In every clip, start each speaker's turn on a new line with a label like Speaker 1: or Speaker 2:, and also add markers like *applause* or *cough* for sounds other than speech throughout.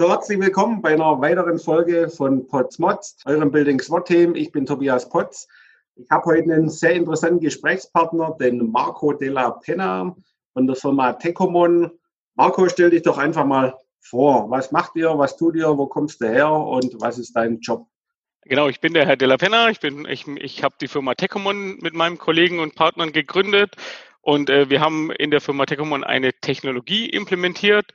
Speaker 1: So, herzlich willkommen bei einer weiteren Folge von Potts Mods, eurem Building SWAT Team. Ich bin Tobias Potts. Ich habe heute einen sehr interessanten Gesprächspartner, den Marco Della Penna von der Firma Tecomon. Marco, stell dich doch einfach mal vor. Was macht ihr? Was tut ihr? Wo kommst du her? Und was ist dein Job?
Speaker 2: Genau, ich bin der Herr Della Penna. Ich ich, ich habe die Firma Tecomon mit meinem Kollegen und Partnern gegründet und äh, wir haben in der Firma Tecomon eine Technologie implementiert,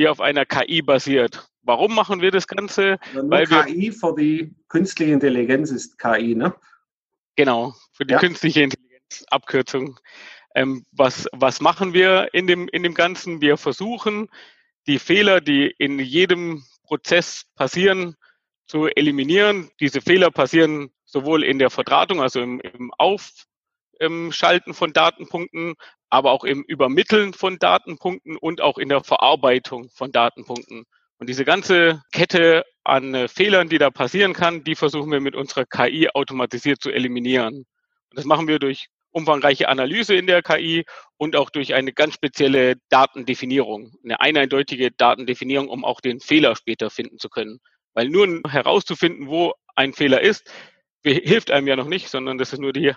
Speaker 2: die auf einer KI basiert. Warum machen wir das Ganze?
Speaker 1: Weil KI für die künstliche Intelligenz ist KI, ne?
Speaker 2: Genau, für die ja. künstliche Intelligenz, Abkürzung. Ähm, was, was machen wir in dem, in dem Ganzen? Wir versuchen, die Fehler, die in jedem Prozess passieren, zu eliminieren. Diese Fehler passieren sowohl in der Verdrahtung, also im, im Aufschalten von Datenpunkten, aber auch im Übermitteln von Datenpunkten und auch in der Verarbeitung von Datenpunkten. Und diese ganze Kette an äh, Fehlern, die da passieren kann, die versuchen wir mit unserer KI automatisiert zu eliminieren. Und das machen wir durch umfangreiche Analyse in der KI und auch durch eine ganz spezielle Datendefinierung, eine eindeutige Datendefinierung, um auch den Fehler später finden zu können. Weil nur herauszufinden, wo ein Fehler ist, hilft einem ja noch nicht, sondern das ist nur die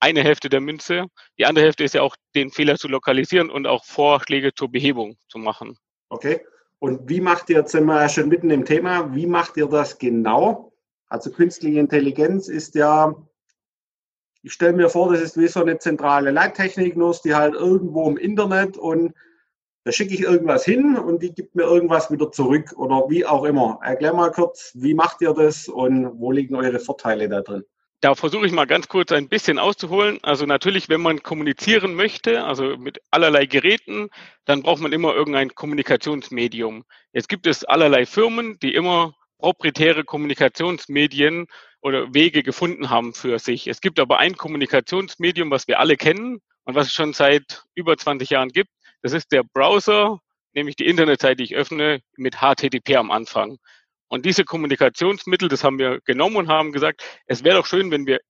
Speaker 2: eine Hälfte der Münze. Die andere Hälfte ist ja auch, den Fehler zu lokalisieren und auch Vorschläge zur Behebung zu machen.
Speaker 1: Okay. Und wie macht ihr, jetzt sind wir ja schon mitten im Thema, wie macht ihr das genau? Also künstliche Intelligenz ist ja, ich stelle mir vor, das ist wie so eine zentrale Leittechnik, nur ist die halt irgendwo im Internet und da schicke ich irgendwas hin und die gibt mir irgendwas wieder zurück oder wie auch immer. Erklär mal kurz, wie macht ihr das und wo liegen eure Vorteile da drin?
Speaker 2: Da versuche ich mal ganz kurz ein bisschen auszuholen. Also natürlich, wenn man kommunizieren möchte, also mit allerlei Geräten, dann braucht man immer irgendein Kommunikationsmedium. Jetzt gibt es allerlei Firmen, die immer proprietäre Kommunikationsmedien oder Wege gefunden haben für sich. Es gibt aber ein Kommunikationsmedium, was wir alle kennen und was es schon seit über 20 Jahren gibt. Das ist der Browser, nämlich die Internetseite, die ich öffne, mit HTTP am Anfang. Und diese Kommunikationsmittel, das haben wir genommen und haben gesagt, es wäre doch schön, wenn wir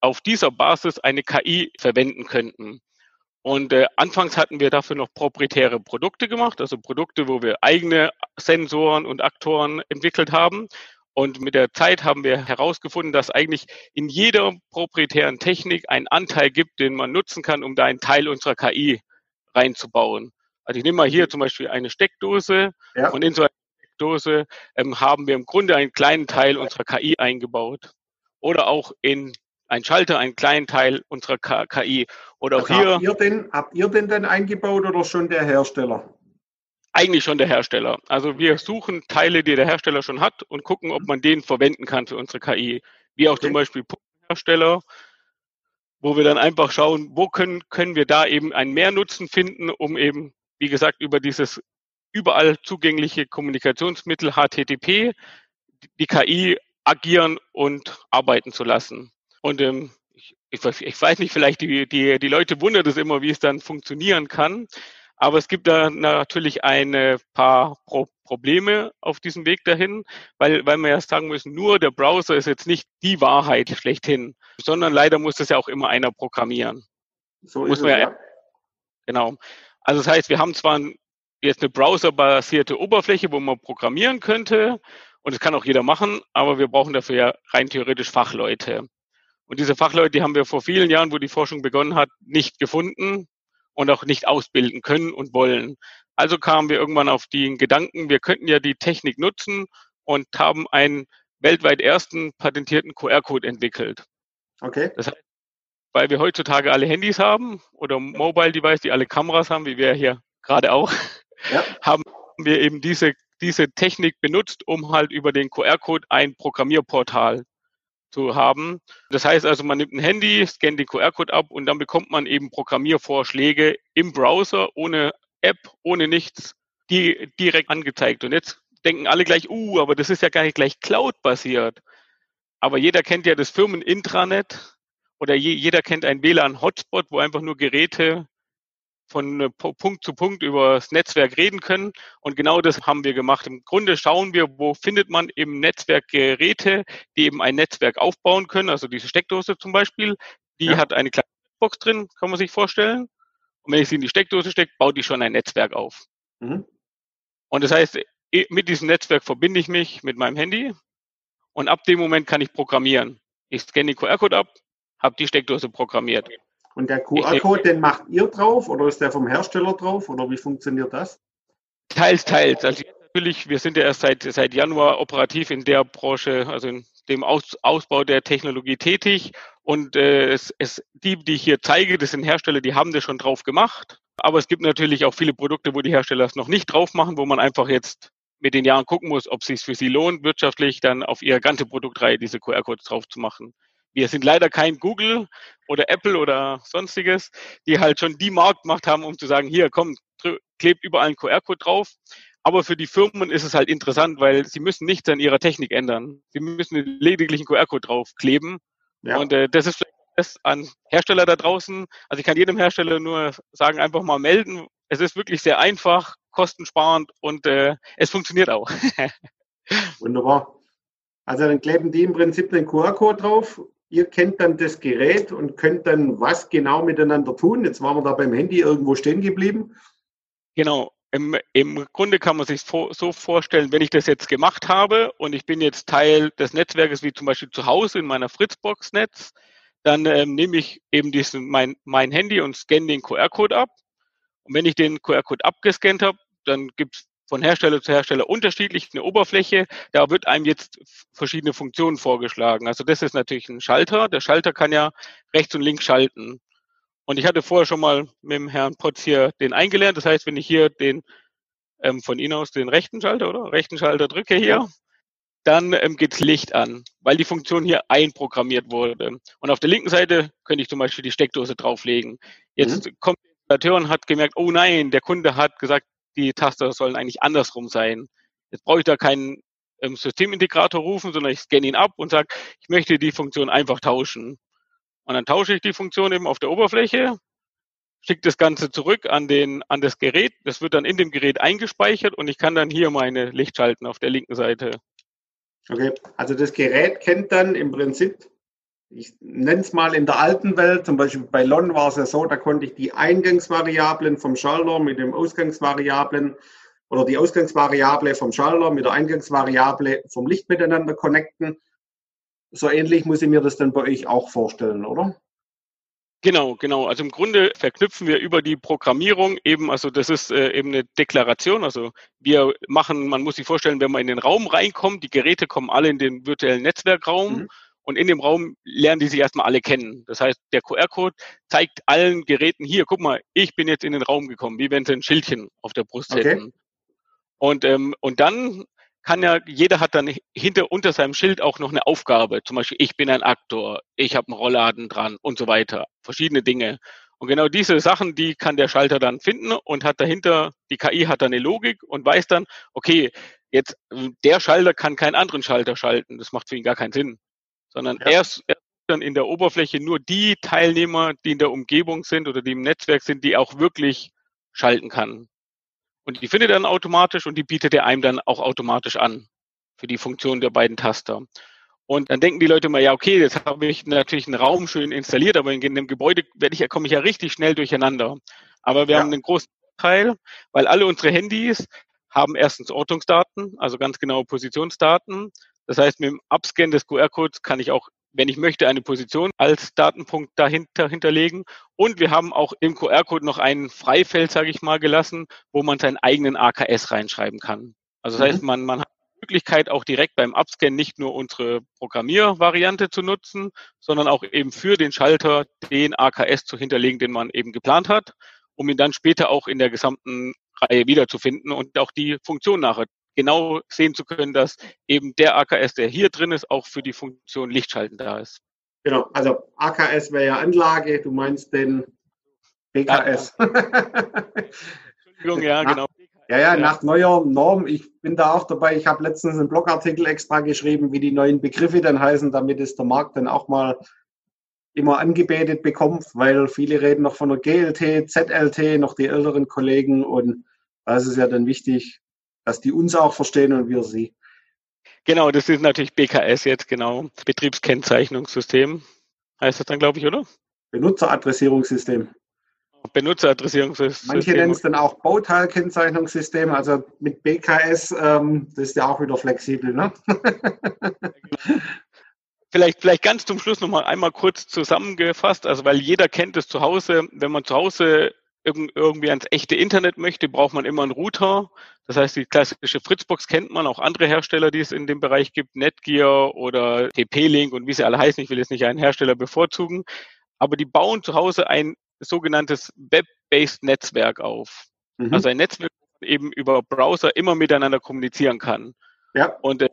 Speaker 2: auf dieser Basis eine KI verwenden könnten. Und äh, anfangs hatten wir dafür noch proprietäre Produkte gemacht, also Produkte, wo wir eigene Sensoren und Aktoren entwickelt haben. Und mit der Zeit haben wir herausgefunden, dass eigentlich in jeder proprietären Technik einen Anteil gibt, den man nutzen kann, um da einen Teil unserer KI reinzubauen. Also ich nehme mal hier zum Beispiel eine Steckdose ja. und in so einer Steckdose ähm, haben wir im Grunde einen kleinen Teil unserer KI eingebaut. Oder auch in ein Schalter, einen kleinen Teil unserer KI. Oder auch also hier.
Speaker 1: Habt ihr, den, habt ihr den denn eingebaut oder schon der Hersteller?
Speaker 2: Eigentlich schon der Hersteller. Also wir suchen Teile, die der Hersteller schon hat und gucken, ob man den verwenden kann für unsere KI. Wie auch okay. zum Beispiel Pumpenhersteller, wo wir dann einfach schauen, wo können, können wir da eben einen Mehrnutzen finden, um eben, wie gesagt, über dieses überall zugängliche Kommunikationsmittel HTTP, die KI agieren und arbeiten zu lassen. Und ähm, ich, ich, weiß nicht, vielleicht die, die, die Leute wundern es immer, wie es dann funktionieren kann. Aber es gibt da natürlich ein paar Pro Probleme auf diesem Weg dahin, weil, weil wir ja sagen müssen, nur der Browser ist jetzt nicht die Wahrheit schlechthin, sondern leider muss das ja auch immer einer programmieren. So muss man ja, ja. Genau. Also das heißt, wir haben zwar jetzt eine browserbasierte Oberfläche, wo man programmieren könnte. Und das kann auch jeder machen, aber wir brauchen dafür ja rein theoretisch Fachleute. Und diese Fachleute, die haben wir vor vielen Jahren, wo die Forschung begonnen hat, nicht gefunden und auch nicht ausbilden können und wollen. Also kamen wir irgendwann auf den Gedanken, wir könnten ja die Technik nutzen und haben einen weltweit ersten patentierten QR-Code entwickelt. Okay. Das heißt, weil wir heutzutage alle Handys haben oder Mobile Device, die alle Kameras haben, wie wir hier gerade auch, ja. haben wir eben diese, diese Technik benutzt, um halt über den QR-Code ein Programmierportal zu haben. Das heißt also, man nimmt ein Handy, scannt den QR-Code ab und dann bekommt man eben Programmiervorschläge im Browser ohne App, ohne nichts, die direkt angezeigt. Und jetzt denken alle gleich, uh, aber das ist ja gar nicht gleich Cloud-basiert. Aber jeder kennt ja das Firmen-Intranet oder je, jeder kennt einen WLAN-Hotspot, wo einfach nur Geräte von äh, Punkt zu Punkt über das Netzwerk reden können. Und genau das haben wir gemacht. Im Grunde schauen wir, wo findet man im Netzwerk Geräte, die eben ein Netzwerk aufbauen können. Also diese Steckdose zum Beispiel, die ja. hat eine kleine Box drin, kann man sich vorstellen. Und wenn ich sie in die Steckdose stecke, baut die schon ein Netzwerk auf. Mhm. Und das heißt, mit diesem Netzwerk verbinde ich mich mit meinem Handy und ab dem Moment kann ich programmieren. Ich scanne den QR-Code ab, habe die Steckdose programmiert.
Speaker 1: Und der QR-Code, den macht ihr drauf oder ist der vom Hersteller drauf oder wie funktioniert das?
Speaker 2: Teils, teils. Also natürlich, wir sind ja erst seit, seit Januar operativ in der Branche, also in dem Aus, Ausbau der Technologie tätig. Und äh, es, es, die, die ich hier zeige, das sind Hersteller, die haben das schon drauf gemacht. Aber es gibt natürlich auch viele Produkte, wo die Hersteller es noch nicht drauf machen, wo man einfach jetzt mit den Jahren gucken muss, ob es sich für sie lohnt, wirtschaftlich dann auf ihre ganze Produktreihe diese QR-Codes drauf zu machen. Wir sind leider kein Google oder Apple oder sonstiges, die halt schon die Marktmacht haben, um zu sagen, hier, komm, klebt überall ein QR-Code drauf. Aber für die Firmen ist es halt interessant, weil sie müssen nichts an ihrer Technik ändern. Sie müssen lediglich einen QR-Code draufkleben. Ja. Und äh, das ist vielleicht das an Hersteller da draußen. Also ich kann jedem Hersteller nur sagen, einfach mal melden. Es ist wirklich sehr einfach, kostensparend und äh, es funktioniert auch. *laughs*
Speaker 1: Wunderbar. Also dann kleben die im Prinzip den QR-Code drauf. Ihr kennt dann das Gerät und könnt dann was genau miteinander tun. Jetzt waren wir da beim Handy irgendwo stehen geblieben.
Speaker 2: Genau. Im, Im Grunde kann man sich so vorstellen, wenn ich das jetzt gemacht habe und ich bin jetzt Teil des Netzwerkes, wie zum Beispiel zu Hause in meiner Fritzbox-Netz, dann ähm, nehme ich eben diesen, mein, mein Handy und scanne den QR-Code ab. Und wenn ich den QR-Code abgescannt habe, dann gibt es von Hersteller zu Hersteller unterschiedlich eine Oberfläche. Da wird einem jetzt verschiedene Funktionen vorgeschlagen. Also das ist natürlich ein Schalter. Der Schalter kann ja rechts und links schalten. Und ich hatte vorher schon mal mit dem Herrn Potz hier den eingelernt. Das heißt, wenn ich hier den ähm, von Ihnen aus den rechten Schalter oder rechten Schalter drücke hier, dann ähm, geht Licht an, weil die Funktion hier einprogrammiert wurde. Und auf der linken Seite könnte ich zum Beispiel die Steckdose drauflegen. Jetzt mhm. kommt der Installateur und hat gemerkt, oh nein, der Kunde hat gesagt, die Taster sollen eigentlich andersrum sein. Jetzt brauche ich da keinen ähm, Systemintegrator rufen, sondern ich scanne ihn ab und sage, ich möchte die Funktion einfach tauschen. Und dann tausche ich die Funktion eben auf der Oberfläche, schicke das Ganze zurück an, den, an das Gerät. Das wird dann in dem Gerät eingespeichert und ich kann dann hier meine Licht schalten auf der linken Seite.
Speaker 1: Okay, also das Gerät kennt dann im Prinzip, ich nenne es mal in der alten Welt, zum Beispiel bei LON war es ja so, da konnte ich die Eingangsvariablen vom Schalter mit dem Ausgangsvariablen oder die Ausgangsvariable vom Schalter mit der Eingangsvariable vom Licht miteinander connecten so ähnlich muss ich mir das dann bei euch auch vorstellen, oder?
Speaker 2: Genau, genau. Also im Grunde verknüpfen wir über die Programmierung eben, also das ist äh, eben eine Deklaration. Also wir machen, man muss sich vorstellen, wenn man in den Raum reinkommt, die Geräte kommen alle in den virtuellen Netzwerkraum mhm. Und in dem Raum lernen die sich erstmal alle kennen. Das heißt, der QR-Code zeigt allen Geräten hier, guck mal, ich bin jetzt in den Raum gekommen, wie wenn sie ein Schildchen auf der Brust okay. hätten. Und, ähm, und dann kann ja, jeder hat dann hinter, unter seinem Schild auch noch eine Aufgabe. Zum Beispiel, ich bin ein Aktor, ich habe einen Rollladen dran und so weiter. Verschiedene Dinge. Und genau diese Sachen, die kann der Schalter dann finden und hat dahinter, die KI hat dann eine Logik und weiß dann, okay, jetzt der Schalter kann keinen anderen Schalter schalten. Das macht für ihn gar keinen Sinn. Sondern ja. erst, erst dann in der Oberfläche nur die Teilnehmer, die in der Umgebung sind oder die im Netzwerk sind, die auch wirklich schalten kann. Und die findet er dann automatisch und die bietet er einem dann auch automatisch an für die Funktion der beiden Taster. Und dann denken die Leute mal, ja, okay, jetzt habe ich natürlich einen Raum schön installiert, aber in dem Gebäude werde ich, komme ich ja richtig schnell durcheinander. Aber wir ja. haben einen großen Teil, weil alle unsere Handys haben erstens Ortungsdaten, also ganz genaue Positionsdaten. Das heißt, mit dem Abscan des QR-Codes kann ich auch wenn ich möchte, eine Position als Datenpunkt dahinter hinterlegen. Und wir haben auch im QR-Code noch ein Freifeld, sage ich mal, gelassen, wo man seinen eigenen AKS reinschreiben kann. Also das mhm. heißt, man, man hat die Möglichkeit, auch direkt beim Upscan nicht nur unsere Programmiervariante zu nutzen, sondern auch eben für den Schalter den AKS zu hinterlegen, den man eben geplant hat, um ihn dann später auch in der gesamten Reihe wiederzufinden und auch die Funktion nachher genau sehen zu können, dass eben der AKS, der hier drin ist, auch für die Funktion Lichtschalten da ist.
Speaker 1: Genau, also AKS wäre ja Anlage, du meinst den BKS. Ja, Entschuldigung, ja, nach, genau. Ja, ja, nach neuer Norm, ich bin da auch dabei, ich habe letztens einen Blogartikel extra geschrieben, wie die neuen Begriffe dann heißen, damit es der Markt dann auch mal immer angebetet bekommt, weil viele reden noch von der GLT, ZLT, noch die älteren Kollegen und da ist ja dann wichtig, dass die uns auch verstehen und wir sie.
Speaker 2: Genau, das ist natürlich BKS jetzt, genau. Betriebskennzeichnungssystem heißt das dann, glaube ich, oder?
Speaker 1: Benutzeradressierungssystem.
Speaker 2: Benutzeradressierungssystem.
Speaker 1: Manche nennen es dann auch Bauteilkennzeichnungssystem, also mit BKS, ähm, das ist ja auch wieder flexibel. Ne? *laughs*
Speaker 2: Vielleicht, vielleicht ganz zum Schluss nochmal einmal kurz zusammengefasst, also weil jeder kennt es zu Hause, wenn man zu Hause irgendwie ans echte Internet möchte, braucht man immer einen Router. Das heißt, die klassische Fritzbox kennt man, auch andere Hersteller, die es in dem Bereich gibt, Netgear oder TP-Link und wie sie alle heißen. Ich will jetzt nicht einen Hersteller bevorzugen, aber die bauen zu Hause ein sogenanntes Web-based Netzwerk auf. Mhm. Also ein Netzwerk, das eben über Browser immer miteinander kommunizieren kann. Ja. Und äh,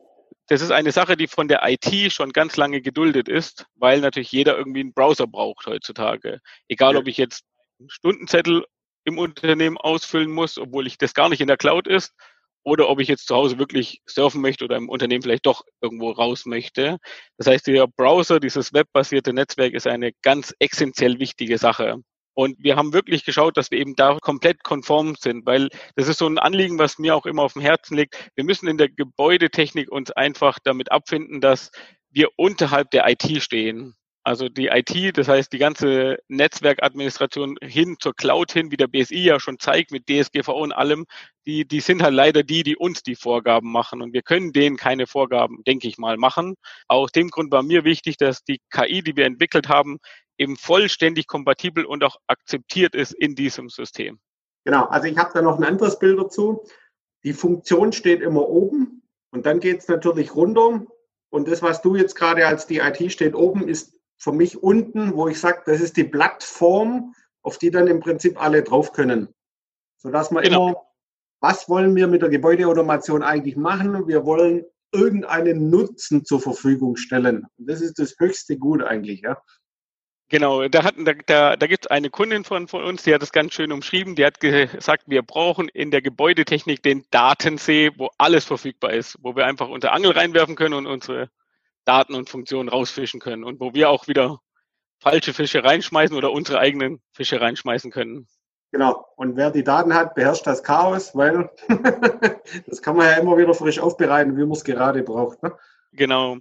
Speaker 2: das ist eine Sache, die von der IT schon ganz lange geduldet ist, weil natürlich jeder irgendwie einen Browser braucht heutzutage. Egal, ja. ob ich jetzt Stundenzettel im Unternehmen ausfüllen muss, obwohl ich das gar nicht in der Cloud ist, oder ob ich jetzt zu Hause wirklich surfen möchte oder im Unternehmen vielleicht doch irgendwo raus möchte. Das heißt, der Browser, dieses webbasierte Netzwerk ist eine ganz essentiell wichtige Sache. Und wir haben wirklich geschaut, dass wir eben da komplett konform sind, weil das ist so ein Anliegen, was mir auch immer auf dem Herzen liegt. Wir müssen in der Gebäudetechnik uns einfach damit abfinden, dass wir unterhalb der IT stehen. Also die IT, das heißt die ganze Netzwerkadministration hin zur Cloud hin, wie der BSI ja schon zeigt mit DSGVO und allem, die, die sind halt leider die, die uns die Vorgaben machen. Und wir können denen keine Vorgaben, denke ich mal, machen. Aus dem Grund war mir wichtig, dass die KI, die wir entwickelt haben, eben vollständig kompatibel und auch akzeptiert ist in diesem System.
Speaker 1: Genau, also ich habe da noch ein anderes Bild dazu. Die Funktion steht immer oben und dann geht es natürlich runter. Und das, was du jetzt gerade als die IT steht oben, ist für mich unten, wo ich sage, das ist die Plattform, auf die dann im Prinzip alle drauf können. Sodass man genau. immer, was wollen wir mit der Gebäudeautomation eigentlich machen? Wir wollen irgendeinen Nutzen zur Verfügung stellen. Und das ist das höchste Gut eigentlich, ja.
Speaker 2: Genau, da, da, da, da gibt es eine Kundin von, von uns, die hat das ganz schön umschrieben. Die hat gesagt, wir brauchen in der Gebäudetechnik den Datensee, wo alles verfügbar ist, wo wir einfach unter Angel reinwerfen können und unsere Daten und Funktionen rausfischen können und wo wir auch wieder falsche Fische reinschmeißen oder unsere eigenen Fische reinschmeißen können.
Speaker 1: Genau. Und wer die Daten hat, beherrscht das Chaos, weil *laughs* das kann man ja immer wieder frisch aufbereiten, wie man es gerade braucht. Ne?
Speaker 2: Genau.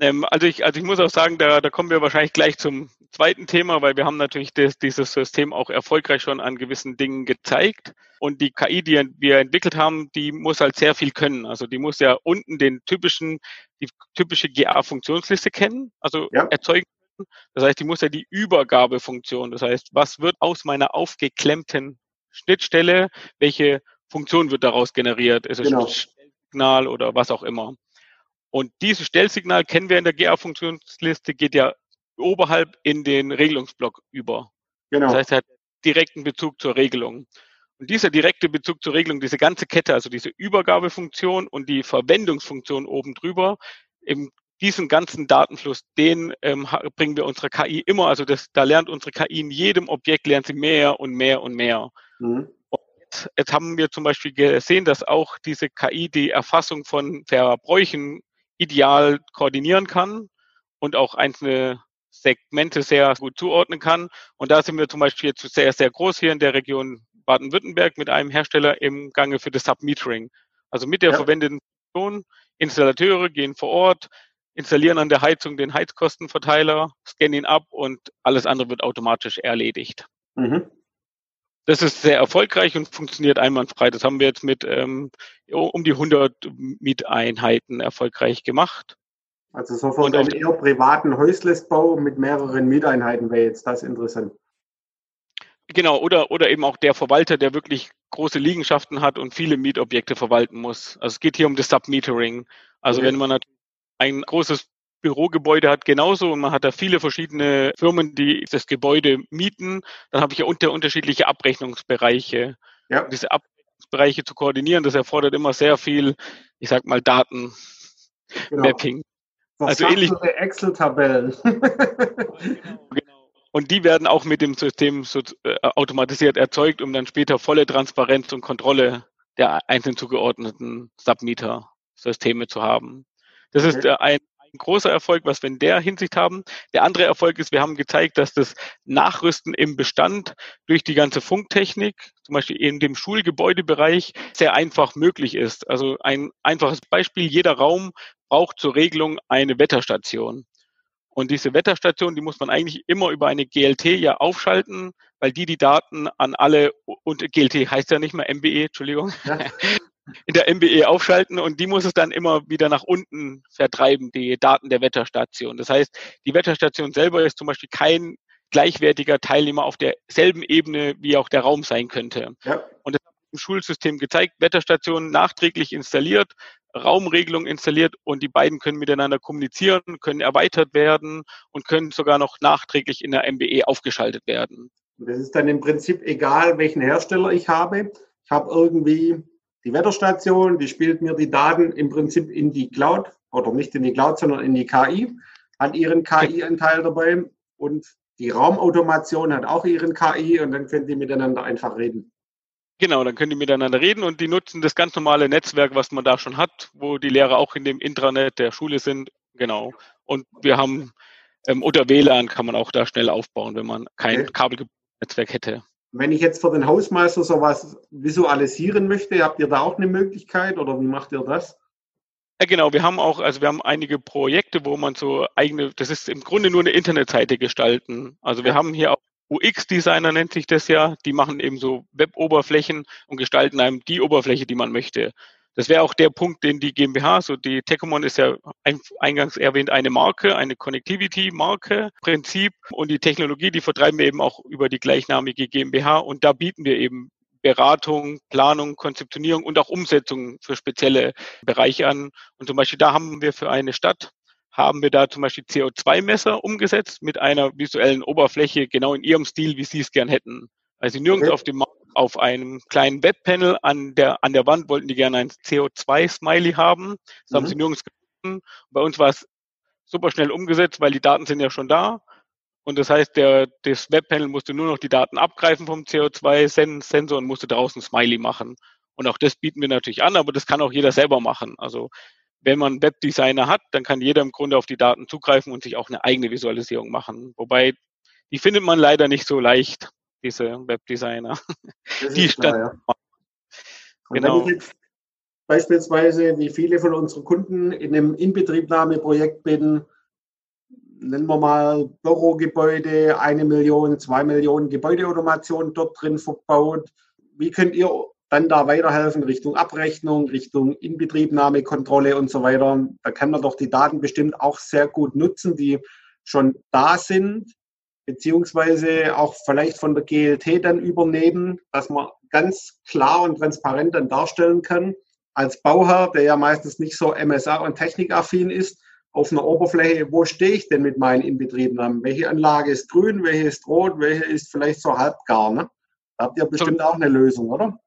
Speaker 2: Ähm, also, ich, also ich muss auch sagen, da, da kommen wir wahrscheinlich gleich zum zweiten Thema, weil wir haben natürlich das, dieses System auch erfolgreich schon an gewissen Dingen gezeigt. Und die KI, die wir entwickelt haben, die muss halt sehr viel können. Also die muss ja unten den typischen, die typische GA-Funktionsliste kennen, also ja. erzeugen. Das heißt, die muss ja die Übergabefunktion, das heißt, was wird aus meiner aufgeklemmten Schnittstelle, welche Funktion wird daraus generiert? Ist es genau. ein Signal oder was auch immer? Und dieses Stellsignal kennen wir in der GA-Funktionsliste, geht ja oberhalb in den Regelungsblock über. Genau. Das heißt, er hat direkten Bezug zur Regelung. Und dieser direkte Bezug zur Regelung, diese ganze Kette, also diese Übergabefunktion und die Verwendungsfunktion oben drüber, in diesen ganzen Datenfluss, den ähm, bringen wir unserer KI immer, also das, da lernt unsere KI in jedem Objekt, lernt sie mehr und mehr und mehr. Mhm. Und jetzt, jetzt haben wir zum Beispiel gesehen, dass auch diese KI die Erfassung von Verbräuchen ideal koordinieren kann und auch einzelne Segmente sehr gut zuordnen kann. Und da sind wir zum Beispiel jetzt sehr, sehr groß hier in der Region Baden-Württemberg mit einem Hersteller im Gange für das Submetering. Also mit der ja. verwendeten Funktion, Installateure gehen vor Ort, installieren an der Heizung den Heizkostenverteiler, scannen ihn ab und alles andere wird automatisch erledigt. Mhm. Das ist sehr erfolgreich und funktioniert einwandfrei. Das haben wir jetzt mit ähm, um die 100 Mieteinheiten erfolgreich gemacht.
Speaker 1: Also so von einem eher privaten Häuslesbau mit mehreren Mieteinheiten wäre jetzt das interessant.
Speaker 2: Genau, oder, oder eben auch der Verwalter, der wirklich große Liegenschaften hat und viele Mietobjekte verwalten muss. Also es geht hier um das Submetering. Also okay. wenn man ein großes Bürogebäude hat genauso und man hat da viele verschiedene Firmen, die das Gebäude mieten. Dann habe ich ja unter unterschiedliche Abrechnungsbereiche. Ja. Und diese Abrechnungsbereiche zu koordinieren, das erfordert immer sehr viel, ich sag mal, Daten. Genau. Mapping.
Speaker 1: Also ähnlich. Excel-Tabellen.
Speaker 2: genau. *laughs* Und die werden auch mit dem System so, äh, automatisiert erzeugt, um dann später volle Transparenz und Kontrolle der einzelnen zugeordneten Submeter-Systeme zu haben. Das ist äh, ein ein großer Erfolg, was wir in der Hinsicht haben. Der andere Erfolg ist, wir haben gezeigt, dass das Nachrüsten im Bestand durch die ganze Funktechnik, zum Beispiel in dem Schulgebäudebereich, sehr einfach möglich ist. Also ein einfaches Beispiel, jeder Raum braucht zur Regelung eine Wetterstation. Und diese Wetterstation, die muss man eigentlich immer über eine GLT ja aufschalten, weil die die Daten an alle, und GLT heißt ja nicht mehr MBE, Entschuldigung, ja. *laughs* in der MBE aufschalten und die muss es dann immer wieder nach unten vertreiben, die Daten der Wetterstation. Das heißt, die Wetterstation selber ist zum Beispiel kein gleichwertiger Teilnehmer auf derselben Ebene, wie auch der Raum sein könnte. Ja. Und das hat im Schulsystem gezeigt, Wetterstation nachträglich installiert, Raumregelung installiert und die beiden können miteinander kommunizieren, können erweitert werden und können sogar noch nachträglich in der MBE aufgeschaltet werden.
Speaker 1: Das ist dann im Prinzip egal, welchen Hersteller ich habe. Ich habe irgendwie die Wetterstation, die spielt mir die Daten im Prinzip in die Cloud oder nicht in die Cloud, sondern in die KI, hat ihren KI-Anteil dabei und die Raumautomation hat auch ihren KI und dann können die miteinander einfach reden.
Speaker 2: Genau, dann können die miteinander reden und die nutzen das ganz normale Netzwerk, was man da schon hat, wo die Lehrer auch in dem Intranet der Schule sind. Genau. Und wir haben ähm, unter WLAN kann man auch da schnell aufbauen, wenn man kein okay. Kabelnetzwerk hätte.
Speaker 1: Wenn ich jetzt für den Hausmeister sowas visualisieren möchte, habt ihr da auch eine Möglichkeit oder wie macht ihr das?
Speaker 2: Ja, genau. Wir haben auch, also wir haben einige Projekte, wo man so eigene, das ist im Grunde nur eine Internetseite gestalten. Also wir haben hier auch UX-Designer nennt sich das ja, die machen eben so Web-Oberflächen und gestalten einem die Oberfläche, die man möchte. Das wäre auch der Punkt, den die GmbH, so die Tecomon ist ja eingangs erwähnt eine Marke, eine Connectivity-Marke, Prinzip und die Technologie, die vertreiben wir eben auch über die gleichnamige GmbH und da bieten wir eben Beratung, Planung, Konzeptionierung und auch Umsetzung für spezielle Bereiche an. Und zum Beispiel da haben wir für eine Stadt haben wir da zum Beispiel CO2-Messer umgesetzt mit einer visuellen Oberfläche, genau in ihrem Stil, wie Sie es gern hätten. Also nirgends okay. auf dem auf einem kleinen Webpanel an der, an der Wand wollten die gerne ein CO2-Smiley haben. Das mhm. haben sie nirgends gefunden. Bei uns war es super schnell umgesetzt, weil die Daten sind ja schon da. Und das heißt, der, das Webpanel musste nur noch die Daten abgreifen vom CO2-Sensor und musste draußen Smiley machen. Und auch das bieten wir natürlich an, aber das kann auch jeder selber machen. Also wenn man Webdesigner hat, dann kann jeder im Grunde auf die Daten zugreifen und sich auch eine eigene Visualisierung machen. Wobei, die findet man leider nicht so leicht, diese Webdesigner. die klar, ja.
Speaker 1: Genau. Wenn ich jetzt beispielsweise, wie viele von unseren Kunden in einem Inbetriebnahmeprojekt bin, nennen wir mal Bürogebäude, eine Million, zwei Millionen Gebäudeautomation dort drin verbaut. Wie könnt ihr dann da weiterhelfen Richtung Abrechnung, Richtung Inbetriebnahmekontrolle und so weiter. Da kann man doch die Daten bestimmt auch sehr gut nutzen, die schon da sind, beziehungsweise auch vielleicht von der GLT dann übernehmen, dass man ganz klar und transparent dann darstellen kann, als Bauherr, der ja meistens nicht so MSA und technikaffin ist, auf einer Oberfläche, wo stehe ich denn mit meinen Inbetriebnahmen? Welche Anlage ist grün, welche ist rot, welche ist vielleicht so halbgar? Ne? Da habt ihr bestimmt auch eine Lösung, oder?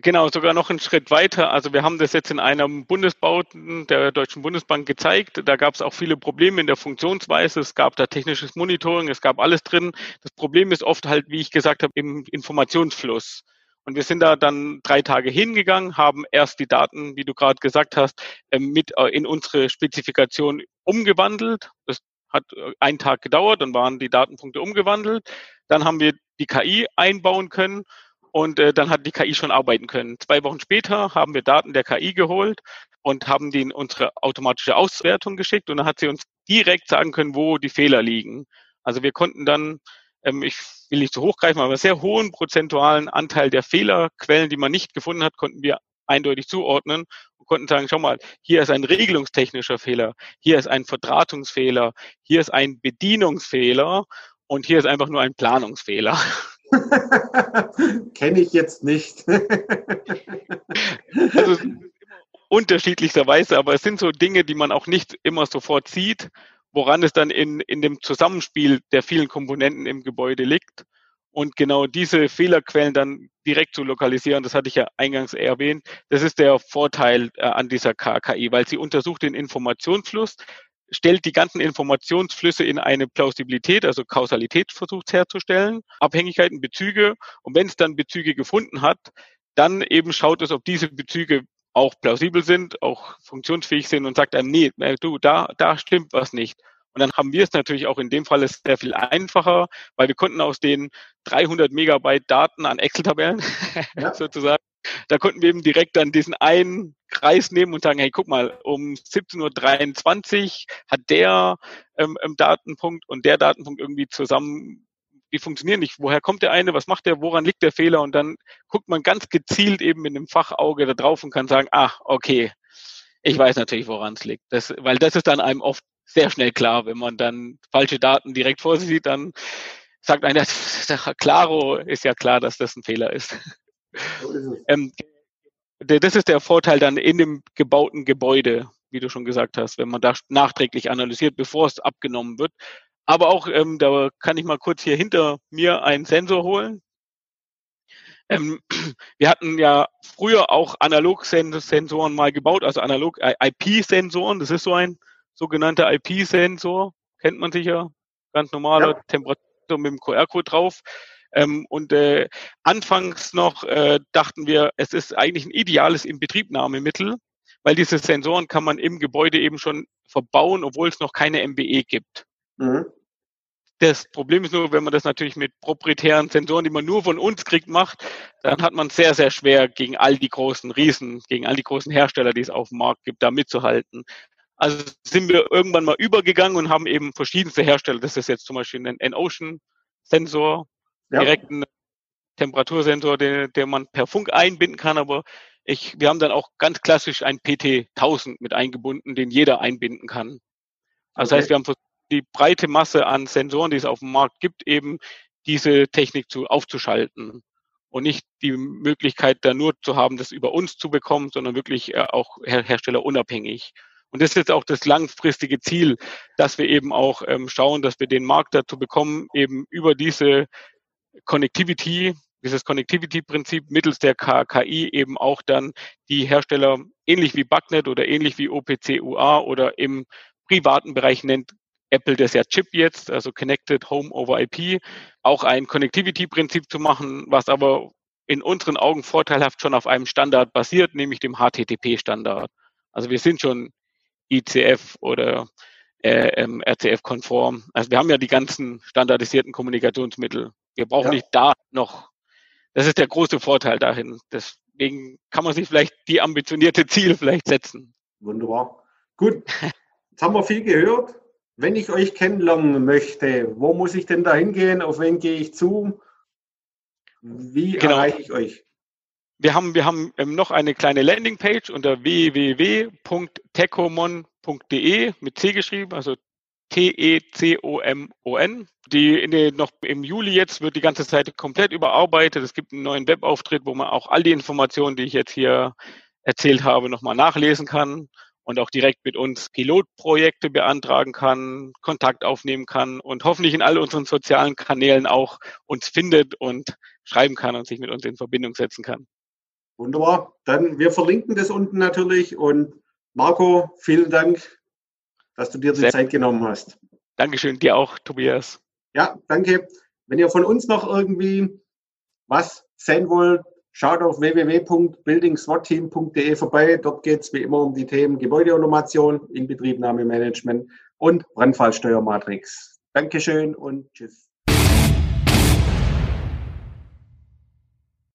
Speaker 2: Genau, sogar noch einen Schritt weiter. Also wir haben das jetzt in einem Bundesbauten der Deutschen Bundesbank gezeigt. Da gab es auch viele Probleme in der Funktionsweise. Es gab da technisches Monitoring, es gab alles drin. Das Problem ist oft halt, wie ich gesagt habe, im Informationsfluss. Und wir sind da dann drei Tage hingegangen, haben erst die Daten, wie du gerade gesagt hast, ähm, mit äh, in unsere Spezifikation umgewandelt. Das hat äh, einen Tag gedauert, dann waren die Datenpunkte umgewandelt. Dann haben wir die KI einbauen können und äh, dann hat die KI schon arbeiten können. Zwei Wochen später haben wir Daten der KI geholt und haben die in unsere automatische Auswertung geschickt und dann hat sie uns direkt sagen können, wo die Fehler liegen. Also wir konnten dann, ähm, ich will nicht zu so hochgreifen, aber einen sehr hohen prozentualen Anteil der Fehlerquellen, die man nicht gefunden hat, konnten wir eindeutig zuordnen und konnten sagen, schau mal, hier ist ein regelungstechnischer Fehler, hier ist ein Verdrahtungsfehler, hier ist ein Bedienungsfehler und hier ist einfach nur ein Planungsfehler. *laughs*
Speaker 1: Kenne ich jetzt nicht. *laughs*
Speaker 2: also unterschiedlicherweise, aber es sind so Dinge, die man auch nicht immer sofort sieht, woran es dann in, in dem Zusammenspiel der vielen Komponenten im Gebäude liegt. Und genau diese Fehlerquellen dann direkt zu lokalisieren, das hatte ich ja eingangs erwähnt, das ist der Vorteil äh, an dieser KI, weil sie untersucht den Informationsfluss, stellt die ganzen Informationsflüsse in eine Plausibilität, also Kausalität versucht herzustellen, Abhängigkeiten, Bezüge. Und wenn es dann Bezüge gefunden hat, dann eben schaut es, ob diese Bezüge auch plausibel sind, auch funktionsfähig sind und sagt einem, nee, äh, du, da, da stimmt was nicht. Und dann haben wir es natürlich auch in dem Fall sehr viel einfacher, weil wir konnten aus den 300 Megabyte Daten an Excel-Tabellen ja. *laughs* sozusagen da konnten wir eben direkt dann diesen einen Kreis nehmen und sagen, hey, guck mal, um 17.23 Uhr hat der ähm, Datenpunkt und der Datenpunkt irgendwie zusammen die funktionieren nicht. Woher kommt der eine? Was macht der? Woran liegt der Fehler? Und dann guckt man ganz gezielt eben mit einem Fachauge da drauf und kann sagen, ah, okay, ich weiß natürlich, woran es liegt. Das, weil das ist dann einem oft sehr schnell klar, wenn man dann falsche Daten direkt vor sich sieht, dann sagt einer, *laughs* Claro ist ja klar, dass das ein Fehler ist. So ist ähm, das ist der Vorteil dann in dem gebauten Gebäude, wie du schon gesagt hast, wenn man da nachträglich analysiert, bevor es abgenommen wird. Aber auch, ähm, da kann ich mal kurz hier hinter mir einen Sensor holen. Ähm, *clears throat* wir hatten ja früher auch Analog-Sensoren mal gebaut, also analog IP-Sensoren. Das ist so ein sogenannter IP-Sensor, kennt man sicher, ganz normaler ja. Temperatur mit dem QR-Code drauf. Ähm, und äh, anfangs noch äh, dachten wir, es ist eigentlich ein ideales Inbetriebnahmemittel, weil diese Sensoren kann man im Gebäude eben schon verbauen, obwohl es noch keine MBE gibt. Mhm. Das Problem ist nur, wenn man das natürlich mit proprietären Sensoren, die man nur von uns kriegt, macht, dann hat man sehr, sehr schwer gegen all die großen Riesen, gegen all die großen Hersteller, die es auf dem Markt gibt, da mitzuhalten. Also sind wir irgendwann mal übergegangen und haben eben verschiedenste Hersteller. Das ist jetzt zum Beispiel ein N-Ocean-Sensor, ja. direkten Temperatursensor, den, den man per Funk einbinden kann, aber ich, wir haben dann auch ganz klassisch ein PT 1000 mit eingebunden, den jeder einbinden kann. Also okay. das heißt, wir haben die breite Masse an Sensoren, die es auf dem Markt gibt, eben diese Technik zu, aufzuschalten und nicht die Möglichkeit da nur zu haben, das über uns zu bekommen, sondern wirklich äh, auch her herstellerunabhängig. Und das ist jetzt auch das langfristige Ziel, dass wir eben auch ähm, schauen, dass wir den Markt dazu bekommen, eben über diese Connectivity, dieses Connectivity-Prinzip mittels der KI eben auch dann die Hersteller ähnlich wie Bugnet oder ähnlich wie OPC UA oder im privaten Bereich nennt Apple das ja Chip jetzt, also Connected Home over IP, auch ein Connectivity-Prinzip zu machen, was aber in unseren Augen vorteilhaft schon auf einem Standard basiert, nämlich dem HTTP-Standard. Also wir sind schon ICF oder äh, ähm, RCF-konform. Also wir haben ja die ganzen standardisierten Kommunikationsmittel. Wir brauchen ja. nicht da noch. Das ist der große Vorteil dahin. Deswegen kann man sich vielleicht die ambitionierte Ziel vielleicht setzen.
Speaker 1: Wunderbar. Gut. Jetzt haben wir viel gehört. Wenn ich euch kennenlernen möchte, wo muss ich denn da hingehen? Auf wen gehe ich zu? Wie genau. erreiche ich euch?
Speaker 2: Wir haben, wir haben ähm, noch eine kleine Landingpage unter www.tecomon.de mit C geschrieben, also T-E-C-O-M-O-N. Die in den, noch im Juli jetzt wird die ganze Seite komplett überarbeitet. Es gibt einen neuen Webauftritt, wo man auch all die Informationen, die ich jetzt hier erzählt habe, nochmal nachlesen kann und auch direkt mit uns Pilotprojekte beantragen kann, Kontakt aufnehmen kann und hoffentlich in all unseren sozialen Kanälen auch uns findet und schreiben kann und sich mit uns in Verbindung setzen kann.
Speaker 1: Wunderbar. Dann wir verlinken das unten natürlich und Marco, vielen Dank, dass du dir die Zeit genommen hast.
Speaker 2: Dankeschön, dir auch, Tobias.
Speaker 1: Ja, danke. Wenn ihr von uns noch irgendwie was sehen wollt, Schaut auf www.buildingswatteam.de vorbei. Dort geht es wie immer um die Themen Gebäudeautomation, Inbetriebnahmemanagement und Brandfallsteuermatrix. Dankeschön und tschüss.